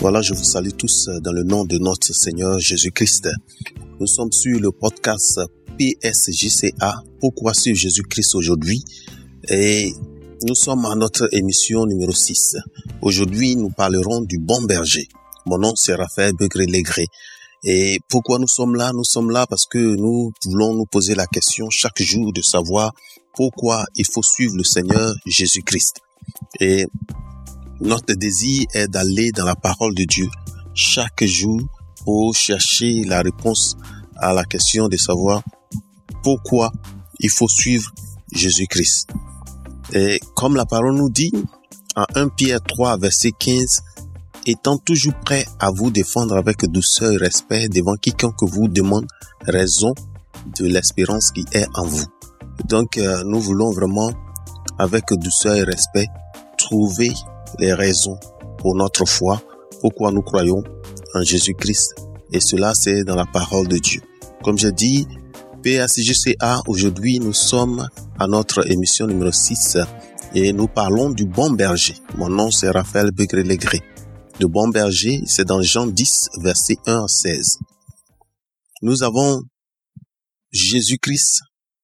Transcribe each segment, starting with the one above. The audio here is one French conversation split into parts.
Voilà, je vous salue tous dans le nom de notre Seigneur Jésus-Christ. Nous sommes sur le podcast PSJCA, Pourquoi suivre Jésus-Christ aujourd'hui? Et nous sommes à notre émission numéro 6. Aujourd'hui, nous parlerons du bon berger. Mon nom, c'est Raphaël Begré-Légré. Et pourquoi nous sommes là? Nous sommes là parce que nous voulons nous poser la question chaque jour de savoir pourquoi il faut suivre le Seigneur Jésus-Christ. Et notre désir est d'aller dans la parole de Dieu chaque jour pour chercher la réponse à la question de savoir pourquoi il faut suivre Jésus-Christ. Et comme la parole nous dit, en 1 Pierre 3, verset 15, étant toujours prêt à vous défendre avec douceur et respect devant quiconque vous demande raison de l'espérance qui est en vous. Donc, euh, nous voulons vraiment, avec douceur et respect, trouver les raisons pour notre foi, pourquoi nous croyons en Jésus-Christ. Et cela, c'est dans la parole de Dieu. Comme je dis, PACGCA, aujourd'hui, nous sommes à notre émission numéro 6 et nous parlons du bon berger. Mon nom, c'est Raphaël Begré-Légré. Le bon berger, c'est dans Jean 10, verset 1 à 16. Nous avons Jésus-Christ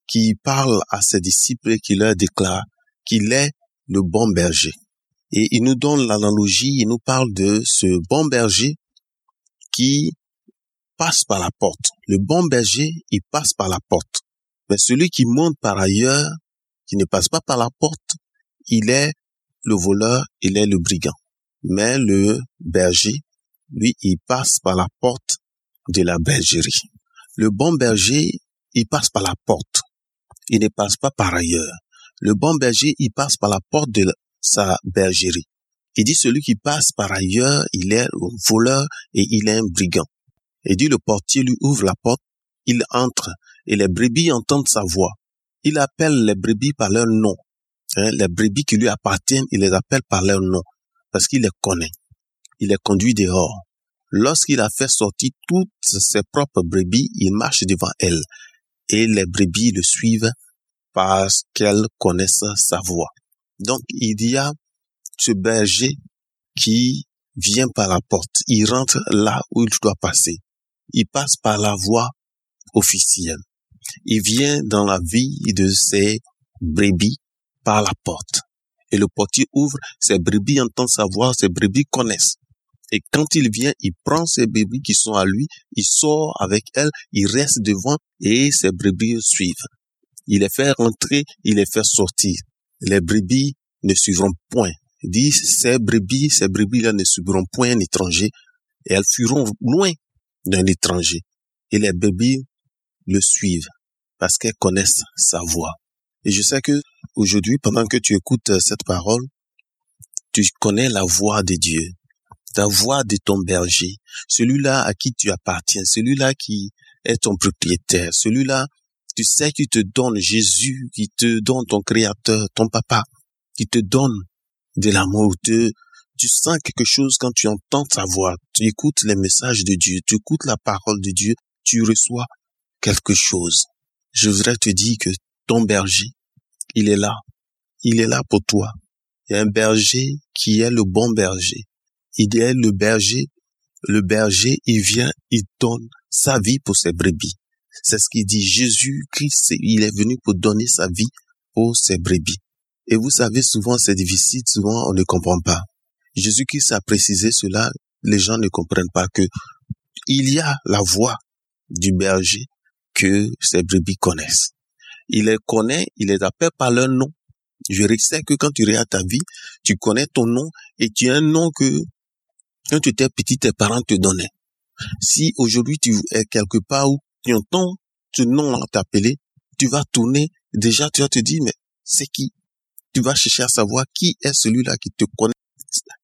qui parle à ses disciples et qui leur déclare qu'il est le bon berger. Et il nous donne l'analogie, il nous parle de ce bon berger qui passe par la porte. Le bon berger, il passe par la porte. Mais celui qui monte par ailleurs, qui ne passe pas par la porte, il est le voleur, il est le brigand. Mais le berger, lui, il passe par la porte de la bergerie. Le bon berger, il passe par la porte. Il ne passe pas par ailleurs. Le bon berger, il passe par la porte de sa bergerie. Il dit celui qui passe par ailleurs, il est un voleur et il est un brigand. Et dit le portier lui ouvre la porte, il entre et les brebis entendent sa voix. Il appelle les brebis par leur nom. Hein, les brebis qui lui appartiennent, il les appelle par leur nom parce qu'il les connaît. Il les conduit dehors. Lorsqu'il a fait sortir toutes ses propres brebis, il marche devant elles et les brebis le suivent parce qu'elles connaissent sa voix. Donc, il y a ce berger qui vient par la porte. Il rentre là où il doit passer. Il passe par la voie officielle. Il vient dans la vie de ses brebis par la porte. Et le portier ouvre, ses brebis entendent sa voix, ses brebis connaissent. Et quand il vient, il prend ses brebis qui sont à lui, il sort avec elles, il reste devant et ses brebis suivent. Il les fait rentrer, il les fait sortir les brebis ne suivront point. Il dit, ces brebis, ces brebis-là ne suivront point un étranger et elles fuiront loin d'un étranger. Et les brebis le suivent parce qu'elles connaissent sa voix. Et je sais que aujourd'hui, pendant que tu écoutes cette parole, tu connais la voix de Dieu, la voix de ton berger, celui-là à qui tu appartiens, celui-là qui est ton propriétaire, celui-là tu sais qu'il te donne Jésus, qui te donne ton créateur, ton papa, qui te donne de l'amour, tu, tu sens quelque chose quand tu entends sa voix, tu écoutes les messages de Dieu, tu écoutes la parole de Dieu, tu reçois quelque chose. Je voudrais te dire que ton berger, il est là. Il est là pour toi. Il y a un berger qui est le bon berger. Il est le berger. Le berger, il vient, il donne sa vie pour ses brebis. C'est ce qu'il dit. Jésus-Christ, il est venu pour donner sa vie pour ses brebis. Et vous savez, souvent c'est difficile, souvent on ne comprend pas. Jésus-Christ a précisé cela, les gens ne comprennent pas que il y a la voix du berger que ces brebis connaissent. Il les connaît, il les appelle par leur nom. Je sais que quand tu regardes ta vie, tu connais ton nom et tu as un nom que quand tu étais petit, tes parents te donnaient. Si aujourd'hui tu es quelque part où entends ce nom t'appeler, tu vas tourner, déjà tu vas te dire, mais c'est qui? Tu vas chercher à savoir qui est celui-là qui te connaît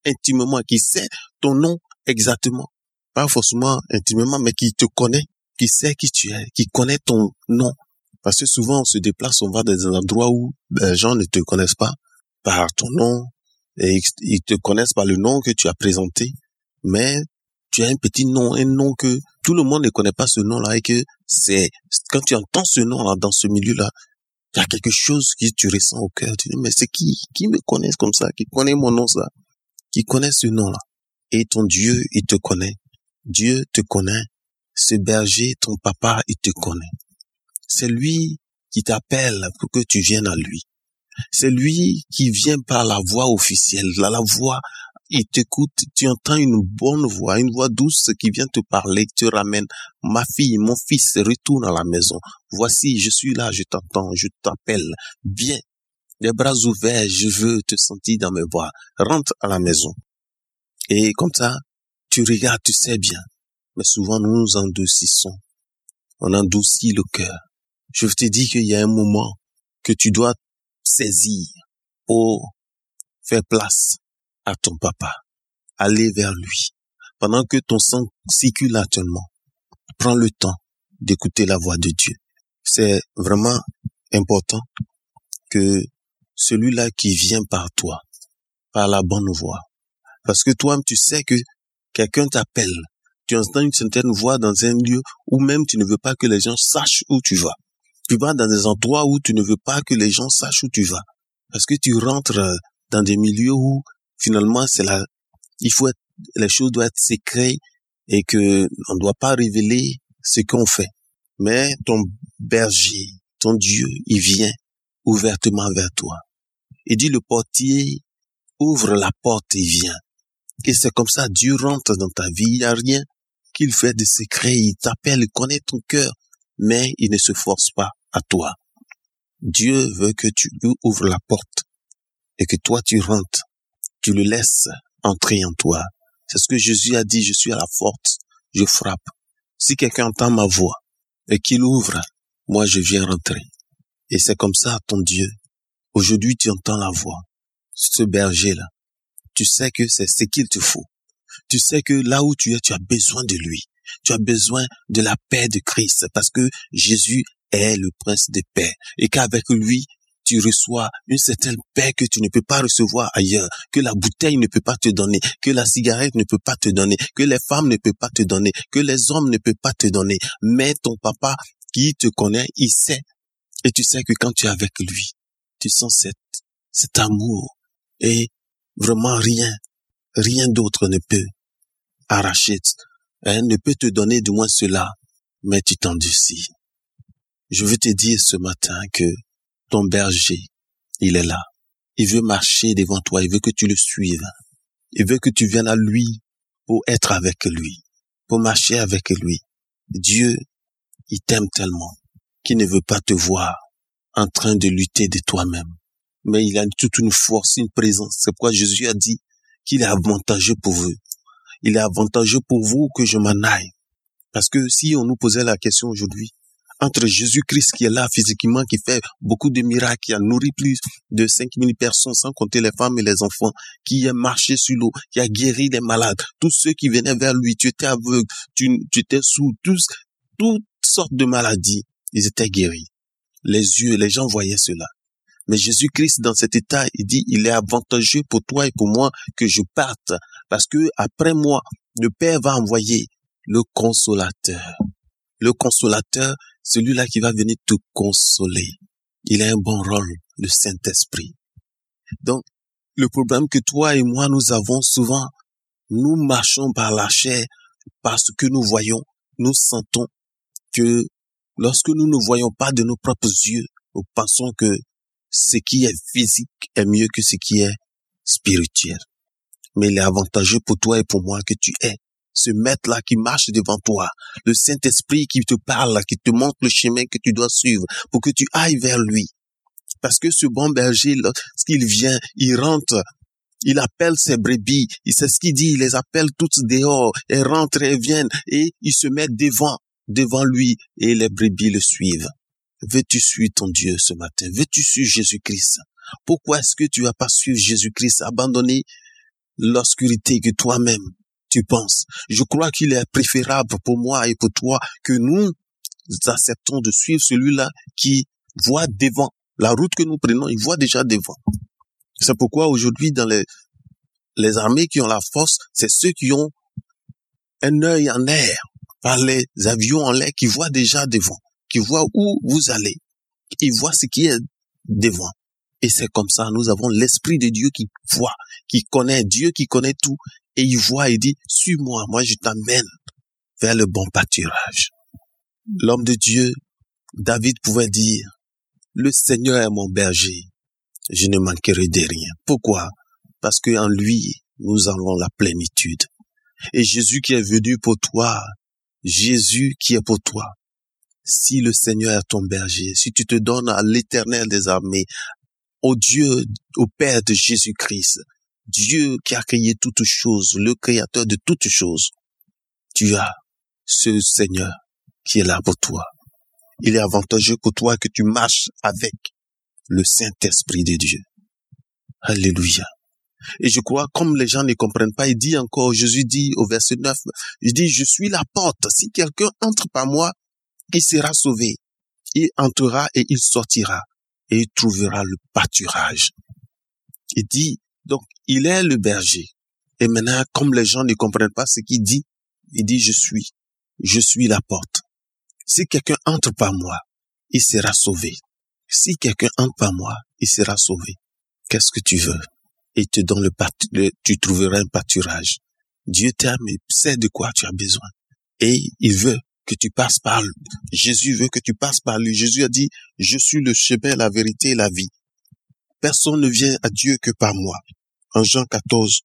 intimement, qui sait ton nom exactement. Pas forcément intimement, mais qui te connaît, qui sait qui tu es, qui connaît ton nom. Parce que souvent on se déplace, on va dans des endroits où ben, les gens ne te connaissent pas par ton nom, et ils te connaissent par le nom que tu as présenté, mais tu as un petit nom, un nom que tout le monde ne connaît pas ce nom-là et que c'est, quand tu entends ce nom-là dans ce milieu-là, il y a quelque chose que tu ressens au cœur. Tu dis, mais c'est qui, qui me connaît comme ça, qui connaît mon nom ça, qui connaît ce nom-là? Et ton Dieu, il te connaît. Dieu te connaît. Ce berger, ton papa, il te connaît. C'est lui qui t'appelle pour que tu viennes à lui. C'est lui qui vient par la voix officielle, la, la voix, il t'écoute, tu entends une bonne voix, une voix douce qui vient te parler, te ramène, ma fille, mon fils, retourne à la maison. Voici, je suis là, je t'entends, je t'appelle. Viens, les bras ouverts, je veux te sentir dans mes bras. Rentre à la maison. Et comme ça, tu regardes, tu sais bien. Mais souvent, nous nous endoucissons. On endoucit le cœur. Je te dis qu'il y a un moment que tu dois saisir pour faire place à ton papa. Aller vers lui. Pendant que ton sang circule actuellement, prends le temps d'écouter la voix de Dieu. C'est vraiment important que celui-là qui vient par toi, par la bonne voix, parce que toi, tu sais que quelqu'un t'appelle, tu entends une certaine voix dans un lieu où même tu ne veux pas que les gens sachent où tu vas. Tu vas dans des endroits où tu ne veux pas que les gens sachent où tu vas. Parce que tu rentres dans des milieux où finalement c'est là, il faut être, les choses doivent être secrètes et que on ne doit pas révéler ce qu'on fait. Mais ton berger, ton Dieu, il vient ouvertement vers toi. Il dit le portier ouvre la porte et vient. Et c'est comme ça, Dieu rentre dans ta vie. Il n'y a rien qu'il fait de secret. Il t'appelle, il connaît ton cœur, mais il ne se force pas à toi. Dieu veut que tu ouvres la porte et que toi tu rentres. Tu le laisses entrer en toi. C'est ce que Jésus a dit, je suis à la porte, je frappe. Si quelqu'un entend ma voix et qu'il ouvre, moi je viens rentrer. Et c'est comme ça, ton Dieu. Aujourd'hui, tu entends la voix. Ce berger-là, tu sais que c'est ce qu'il te faut. Tu sais que là où tu es, tu as besoin de lui. Tu as besoin de la paix de Christ parce que Jésus est le prince de paix et qu'avec lui, tu reçois une certaine paix que tu ne peux pas recevoir ailleurs, que la bouteille ne peut pas te donner, que la cigarette ne peut pas te donner, que les femmes ne peuvent pas te donner, que les hommes ne peuvent pas te donner. Mais ton papa qui te connaît, il sait. Et tu sais que quand tu es avec lui, tu sens cet, cet amour et Vraiment rien, rien d'autre ne peut arracher, hein, ne peut te donner du moins cela, mais tu t'endurcis. Je veux te dire ce matin que ton berger, il est là. Il veut marcher devant toi, il veut que tu le suives. Il veut que tu viennes à lui pour être avec lui, pour marcher avec lui. Dieu, il t'aime tellement qu'il ne veut pas te voir en train de lutter de toi-même mais il a toute une force, une présence. C'est pourquoi Jésus a dit qu'il est avantageux pour vous. Il est avantageux pour vous que je m'en aille. Parce que si on nous posait la question aujourd'hui, entre Jésus-Christ qui est là physiquement, qui fait beaucoup de miracles, qui a nourri plus de 5000 personnes, sans compter les femmes et les enfants, qui a marché sur l'eau, qui a guéri les malades, tous ceux qui venaient vers lui, tu étais aveugle, tu, tu étais sous, tous, toutes sortes de maladies, ils étaient guéris. Les yeux, les gens voyaient cela. Mais Jésus-Christ, dans cet état, il dit, il est avantageux pour toi et pour moi que je parte, parce que après moi, le Père va envoyer le consolateur. Le consolateur, celui-là qui va venir te consoler. Il a un bon rôle, le Saint-Esprit. Donc, le problème que toi et moi nous avons souvent, nous marchons par la chair parce que nous voyons, nous sentons que lorsque nous ne voyons pas de nos propres yeux, nous pensons que ce qui est physique est mieux que ce qui est spirituel. Mais il est avantageux pour toi et pour moi que tu aies ce maître-là qui marche devant toi, le Saint-Esprit qui te parle, qui te montre le chemin que tu dois suivre pour que tu ailles vers lui. Parce que ce bon berger, lorsqu'il vient, il rentre, il appelle ses brebis, il sait ce qu'il dit, il les appelle toutes dehors, elles rentrent et viennent, et il se met devant, devant lui, et les brebis le suivent. Veux-tu suivre ton Dieu ce matin? Veux-tu suivre Jésus-Christ? Pourquoi est-ce que tu vas pas suivre Jésus-Christ, abandonner l'obscurité que toi-même? Tu penses? Je crois qu'il est préférable pour moi et pour toi que nous acceptons de suivre celui-là qui voit devant. La route que nous prenons, il voit déjà devant. C'est pourquoi aujourd'hui, dans les, les armées qui ont la force, c'est ceux qui ont un œil en air par les avions en l'air qui voient déjà devant qui voit où vous allez. Il voit ce qui est devant. Et c'est comme ça, nous avons l'Esprit de Dieu qui voit, qui connaît Dieu, qui connaît tout. Et il voit et dit, suis-moi, moi je t'amène vers le bon pâturage. L'homme de Dieu, David pouvait dire, le Seigneur est mon berger, je ne manquerai de rien. Pourquoi? Parce que en lui, nous avons la plénitude. Et Jésus qui est venu pour toi, Jésus qui est pour toi, si le Seigneur est ton berger, si tu te donnes à l'éternel des armées, au Dieu, au Père de Jésus-Christ, Dieu qui a créé toutes choses, le créateur de toutes choses, tu as ce Seigneur qui est là pour toi. Il est avantageux pour toi que tu marches avec le Saint-Esprit de Dieu. Alléluia. Et je crois, comme les gens ne comprennent pas, il dit encore, Jésus dit au verset 9, il dit, je suis la porte. Si quelqu'un entre par moi, il sera sauvé. Il entrera et il sortira et il trouvera le pâturage. Il dit, donc, il est le berger. Et maintenant, comme les gens ne comprennent pas ce qu'il dit, il dit, je suis, je suis la porte. Si quelqu'un entre par moi, il sera sauvé. Si quelqu'un entre par moi, il sera sauvé. Qu'est-ce que tu veux? Et te donne le, tu trouveras un pâturage. Dieu t'aime et sait de quoi tu as besoin. Et il veut que tu passes par lui. Jésus veut que tu passes par lui. Jésus a dit, je suis le chemin, la vérité et la vie. Personne ne vient à Dieu que par moi. En Jean 14,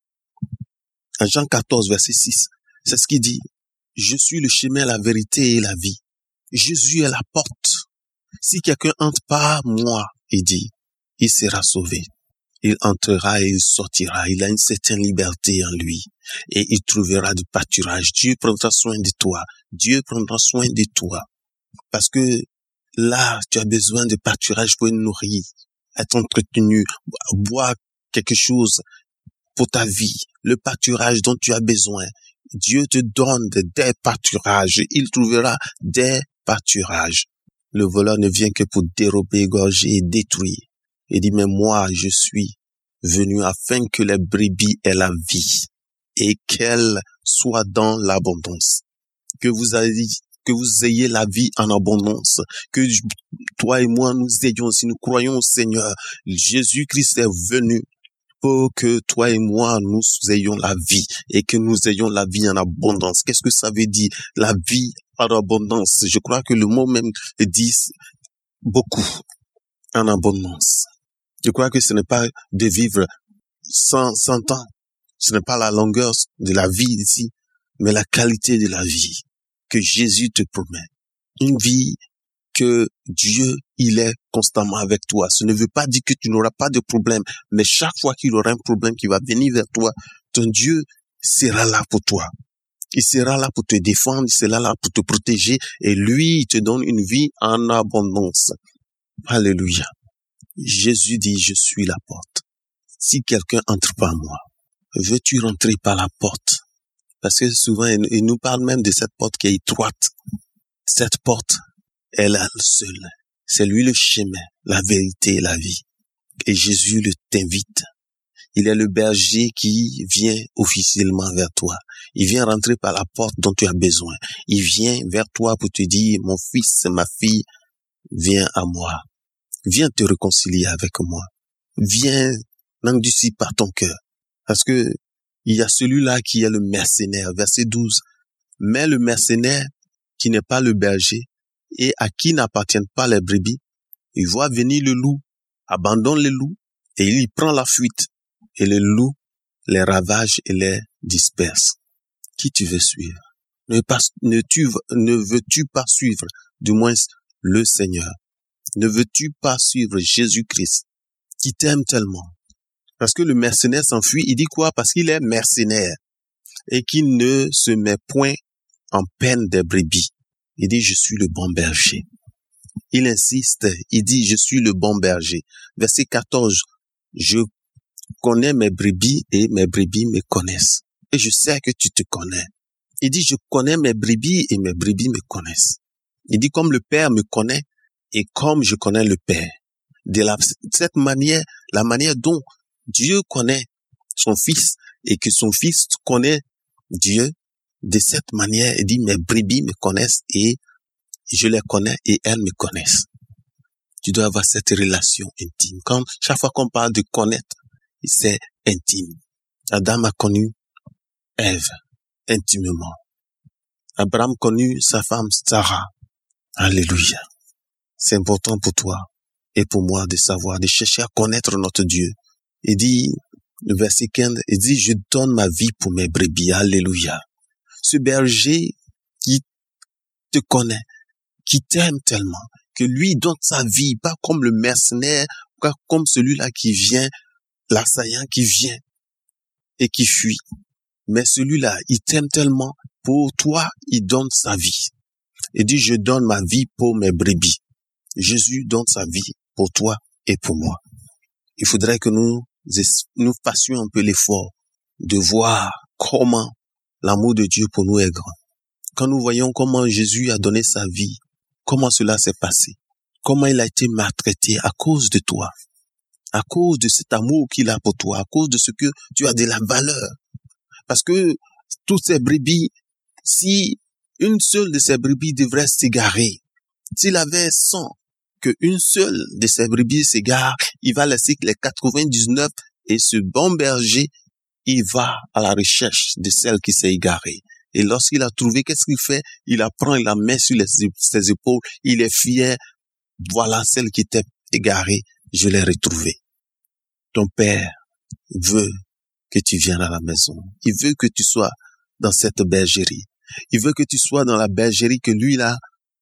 en Jean 14, verset 6, c'est ce qu'il dit. Je suis le chemin, la vérité et la vie. Jésus est la porte. Si quelqu'un entre par moi, il dit, il sera sauvé. Il entrera et il sortira. Il a une certaine liberté en lui. Et il trouvera du pâturage. Dieu prendra soin de toi. Dieu prendra soin de toi. Parce que là, tu as besoin de pâturage pour être nourri, être entretenu, boire quelque chose pour ta vie, le pâturage dont tu as besoin. Dieu te donne des pâturages. Il trouvera des pâturages. Le voleur ne vient que pour dérober, égorger et détruire. Il dit, mais moi, je suis venu afin que les brebis aient la vie et qu'elle soit dans l'abondance. Que vous ayez, que vous ayez la vie en abondance. Que toi et moi, nous ayons, si nous croyons au Seigneur, Jésus-Christ est venu que toi et moi, nous ayons la vie et que nous ayons la vie en abondance. Qu'est-ce que ça veut dire? La vie en abondance? Je crois que le mot même dit beaucoup en abondance. Je crois que ce n'est pas de vivre sans, sans temps. Ce n'est pas la longueur de la vie ici, mais la qualité de la vie que Jésus te promet. Une vie que Dieu, il est constamment avec toi. Ce ne veut pas dire que tu n'auras pas de problème, mais chaque fois qu'il aura un problème qui va venir vers toi, ton Dieu sera là pour toi. Il sera là pour te défendre, il sera là pour te protéger, et lui, il te donne une vie en abondance. Alléluia. Jésus dit, je suis la porte. Si quelqu'un entre par moi, veux-tu rentrer par la porte? Parce que souvent, il nous parle même de cette porte qui est étroite. Cette porte, elle a le seul. C'est lui le chemin, la vérité et la vie. Et Jésus le t'invite. Il est le berger qui vient officiellement vers toi. Il vient rentrer par la porte dont tu as besoin. Il vient vers toi pour te dire, mon fils, ma fille, viens à moi. Viens te réconcilier avec moi. Viens n'endurcis par ton cœur. Parce que il y a celui-là qui est le mercenaire, verset 12. Mais le mercenaire qui n'est pas le berger et à qui n'appartiennent pas les brebis, il voit venir le loup, abandonne le loup et il y prend la fuite. Et le loup les ravage et les disperse. Qui tu veux suivre? Ne, veux-tu pas suivre, du moins, le Seigneur? Ne veux-tu pas suivre Jésus-Christ qui t'aime tellement? Parce que le mercenaire s'enfuit, il dit quoi? Parce qu'il est mercenaire et qu'il ne se met point en peine des brebis. Il dit, je suis le bon berger. Il insiste, il dit, je suis le bon berger. Verset 14, je connais mes brebis et mes brebis me connaissent. Et je sais que tu te connais. Il dit, je connais mes brebis et mes brebis me connaissent. Il dit, comme le Père me connaît, et comme je connais le Père. De cette manière, la manière dont Dieu connaît son Fils et que son Fils connaît Dieu, de cette manière, il dit, mes brebis me connaissent et je les connais et elles me connaissent. Tu dois avoir cette relation intime. Quand chaque fois qu'on parle de connaître, c'est intime. Adam a connu Ève intimement. Abraham connut sa femme Sarah. Alléluia. C'est important pour toi et pour moi de savoir, de chercher à connaître notre Dieu. Il dit, le verset 15, il dit, je donne ma vie pour mes brebis. Alléluia. Ce berger qui te connaît, qui t'aime tellement, que lui donne sa vie, pas comme le mercenaire, pas comme celui-là qui vient, l'assaillant qui vient et qui fuit. Mais celui-là, il t'aime tellement, pour toi, il donne sa vie. Il dit, je donne ma vie pour mes brebis. Jésus donne sa vie pour toi et pour moi. Il faudrait que nous, nous fassions un peu l'effort de voir comment l'amour de Dieu pour nous est grand. Quand nous voyons comment Jésus a donné sa vie, comment cela s'est passé, comment il a été maltraité à cause de toi, à cause de cet amour qu'il a pour toi, à cause de ce que tu as de la valeur. Parce que toutes ces brebis, si une seule de ces brebis devrait s'égarer, s'il avait 100, qu'une seule de ces brebis s'égare, il va laisser les 99 et ce bon berger, il va à la recherche de celle qui s'est égarée. Et lorsqu'il a trouvé, qu'est-ce qu'il fait? Il apprend, il la met sur ses épaules, il est fier. Voilà celle qui était égarée, je l'ai retrouvée. Ton père veut que tu viennes à la maison. Il veut que tu sois dans cette bergerie. Il veut que tu sois dans la bergerie que lui a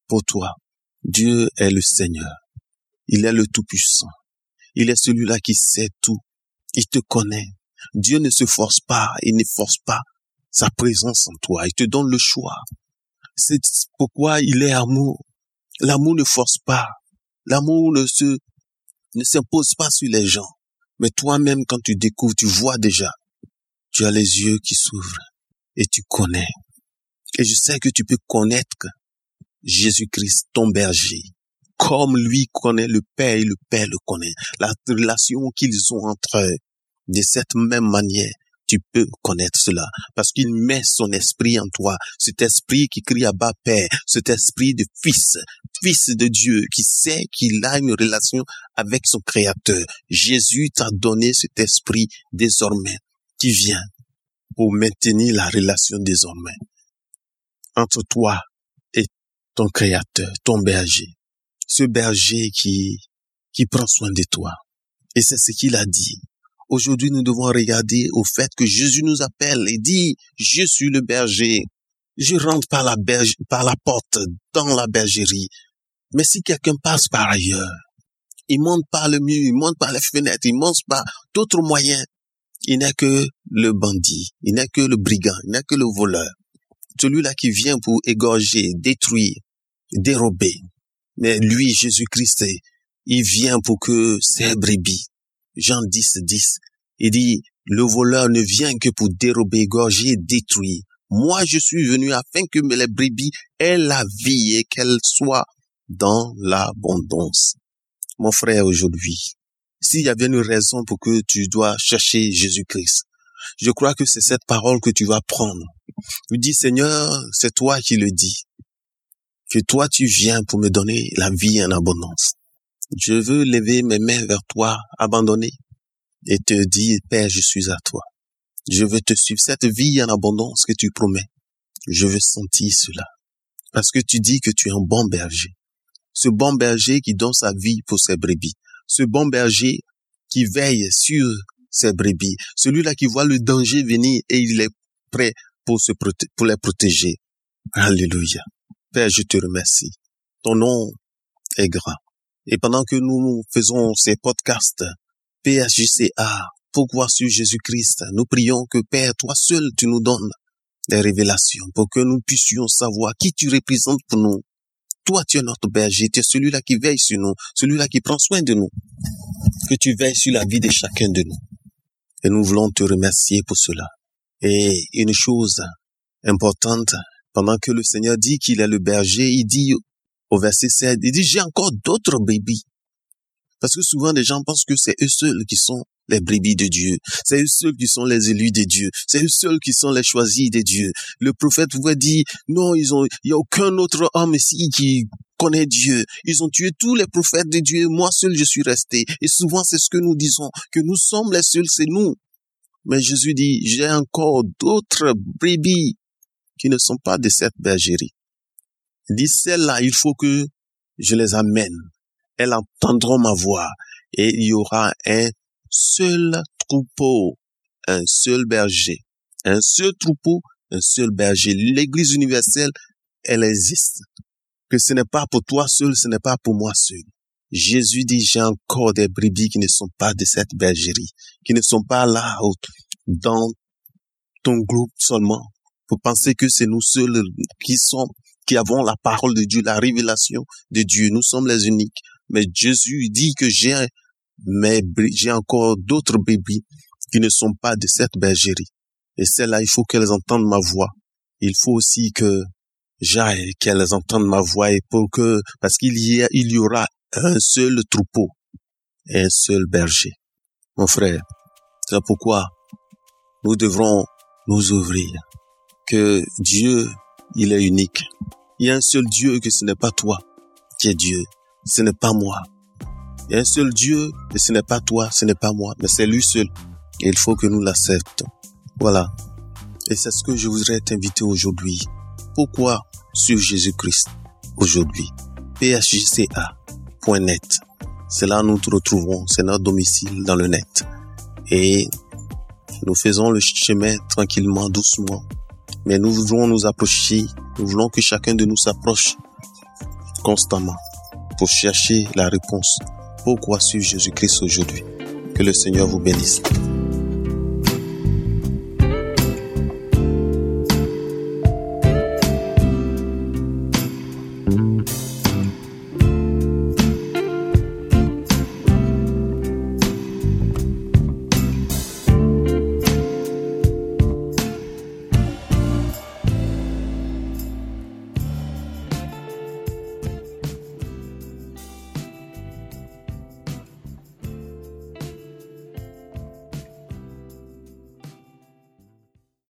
pour toi. Dieu est le Seigneur. Il est le Tout-Puissant. Il est celui-là qui sait tout. Il te connaît. Dieu ne se force pas, il ne force pas sa présence en toi. Il te donne le choix. C'est pourquoi il est amour. L'amour ne force pas. L'amour ne se, ne s'impose pas sur les gens. Mais toi-même, quand tu découvres, tu vois déjà. Tu as les yeux qui s'ouvrent et tu connais. Et je sais que tu peux connaître Jésus-Christ, ton berger, comme lui connaît le Père et le Père le connaît. La relation qu'ils ont entre eux, de cette même manière, tu peux connaître cela parce qu'il met son esprit en toi, cet esprit qui crie à bas Père, cet esprit de fils, fils de Dieu qui sait qu'il a une relation avec son créateur. Jésus t'a donné cet esprit désormais qui vient pour maintenir la relation désormais entre toi et ton créateur, ton berger. Ce berger qui, qui prend soin de toi. Et c'est ce qu'il a dit. Aujourd'hui, nous devons regarder au fait que Jésus nous appelle et dit, je suis le berger. Je rentre par la porte dans la bergerie. Mais si quelqu'un passe par ailleurs, il monte par le mur, il monte par les fenêtres, il monte par d'autres moyens, il n'est que le bandit, il n'est que le brigand, il n'est que le voleur. Celui-là qui vient pour égorger, détruire, dérober. Mais lui, Jésus-Christ, il vient pour que ses brebis Jean 10, 10, il dit, le voleur ne vient que pour dérober, égorger, détruire. Moi, je suis venu afin que les brebis aient la vie et qu'elles soient dans l'abondance. Mon frère, aujourd'hui, s'il y avait une raison pour que tu dois chercher Jésus-Christ, je crois que c'est cette parole que tu vas prendre. Tu dis, Seigneur, c'est toi qui le dis. Que toi tu viens pour me donner la vie en abondance. Je veux lever mes mains vers toi, abandonner, et te dire, Père, je suis à toi. Je veux te suivre. Cette vie en abondance que tu promets, je veux sentir cela. Parce que tu dis que tu es un bon berger. Ce bon berger qui donne sa vie pour ses brebis. Ce bon berger qui veille sur ses brebis. Celui-là qui voit le danger venir et il est prêt pour, se pour les protéger. Alléluia. Père, je te remercie. Ton nom est grand. Et pendant que nous faisons ces podcasts, PSJCA, pourquoi sur Jésus-Christ, nous prions que Père, toi seul, tu nous donnes des révélations pour que nous puissions savoir qui tu représentes pour nous. Toi, tu es notre berger, tu es celui-là qui veille sur nous, celui-là qui prend soin de nous. Que tu veilles sur la vie de chacun de nous. Et nous voulons te remercier pour cela. Et une chose importante, pendant que le Seigneur dit qu'il est le berger, il dit au verset 7, il dit, j'ai encore d'autres brebis. Parce que souvent, les gens pensent que c'est eux seuls qui sont les brebis de Dieu. C'est eux seuls qui sont les élus de Dieu. C'est eux seuls qui sont les choisis de Dieu. Le prophète pouvait dire, non, ils ont, il y a aucun autre homme ici qui connaît Dieu. Ils ont tué tous les prophètes de Dieu. Moi seul, je suis resté. Et souvent, c'est ce que nous disons, que nous sommes les seuls, c'est nous. Mais Jésus dit, j'ai encore d'autres brebis qui ne sont pas de cette bergerie. Il dit, celles-là, il faut que je les amène. Elles entendront ma voix et il y aura un seul troupeau, un seul berger, un seul troupeau, un seul berger. L'église universelle, elle existe. Que ce n'est pas pour toi seul, ce n'est pas pour moi seul. Jésus dit, j'ai encore des brebis qui ne sont pas de cette bergerie, qui ne sont pas là dans ton groupe seulement, pour penser que c'est nous seuls qui avons la parole de Dieu, la révélation de Dieu. Nous sommes les uniques. Mais Jésus dit que j'ai, mais j'ai encore d'autres brebis qui ne sont pas de cette bergerie. Et celles-là, il faut qu'elles entendent ma voix. Il faut aussi que j'aille, qu'elles entendent ma voix et pour que, parce qu'il y a, il y aura un seul troupeau et un seul berger. Mon frère, c'est pourquoi nous devrons nous ouvrir. Que Dieu, il est unique. Il y a un seul Dieu que ce n'est pas toi qui es Dieu. Ce n'est pas moi. Il y a un seul Dieu et ce n'est pas toi, ce n'est pas moi, mais c'est lui seul. Et il faut que nous l'acceptons. Voilà. Et c'est ce que je voudrais t'inviter aujourd'hui. Pourquoi sur Jésus-Christ aujourd'hui? phjca.net. C'est là nous te retrouvons, c'est notre domicile dans le net. Et nous faisons le chemin tranquillement, doucement. Mais nous voulons nous approcher, nous voulons que chacun de nous s'approche constamment pour chercher la réponse. Pourquoi suivre Jésus-Christ aujourd'hui? Que le Seigneur vous bénisse.